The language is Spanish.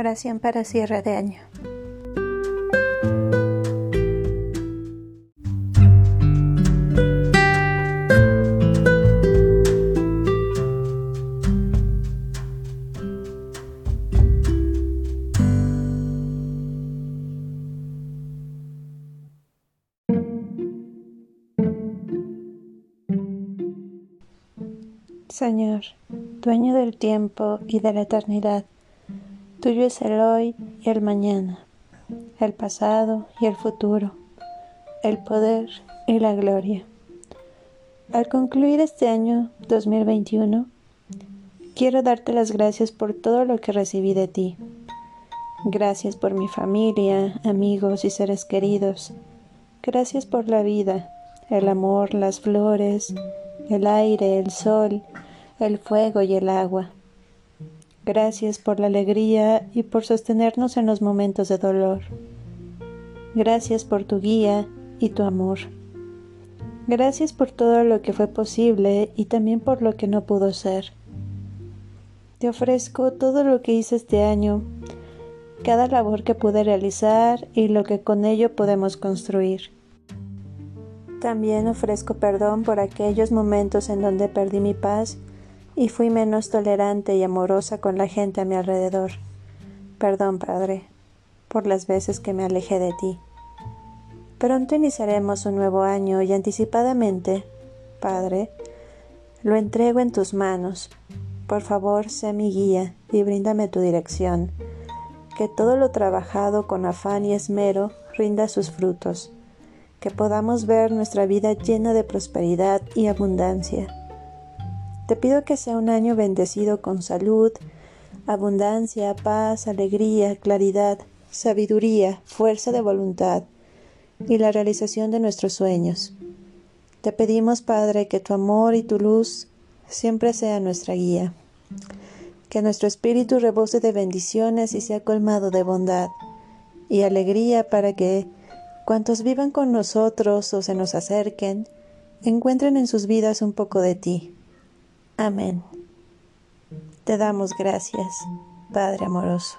Oración para cierre de año. Señor, dueño del tiempo y de la eternidad, Tuyo es el hoy y el mañana, el pasado y el futuro, el poder y la gloria. Al concluir este año 2021, quiero darte las gracias por todo lo que recibí de ti. Gracias por mi familia, amigos y seres queridos. Gracias por la vida, el amor, las flores, el aire, el sol, el fuego y el agua. Gracias por la alegría y por sostenernos en los momentos de dolor. Gracias por tu guía y tu amor. Gracias por todo lo que fue posible y también por lo que no pudo ser. Te ofrezco todo lo que hice este año, cada labor que pude realizar y lo que con ello podemos construir. También ofrezco perdón por aquellos momentos en donde perdí mi paz y fui menos tolerante y amorosa con la gente a mi alrededor. Perdón, Padre, por las veces que me alejé de ti. Pronto iniciaremos un nuevo año y anticipadamente, Padre, lo entrego en tus manos. Por favor, sé mi guía y bríndame tu dirección. Que todo lo trabajado con afán y esmero rinda sus frutos. Que podamos ver nuestra vida llena de prosperidad y abundancia te pido que sea un año bendecido con salud, abundancia, paz, alegría, claridad, sabiduría, fuerza de voluntad y la realización de nuestros sueños. Te pedimos, Padre, que tu amor y tu luz siempre sea nuestra guía, que nuestro espíritu rebose de bendiciones y sea colmado de bondad y alegría para que cuantos vivan con nosotros o se nos acerquen, encuentren en sus vidas un poco de ti. Amén. Te damos gracias, Padre amoroso.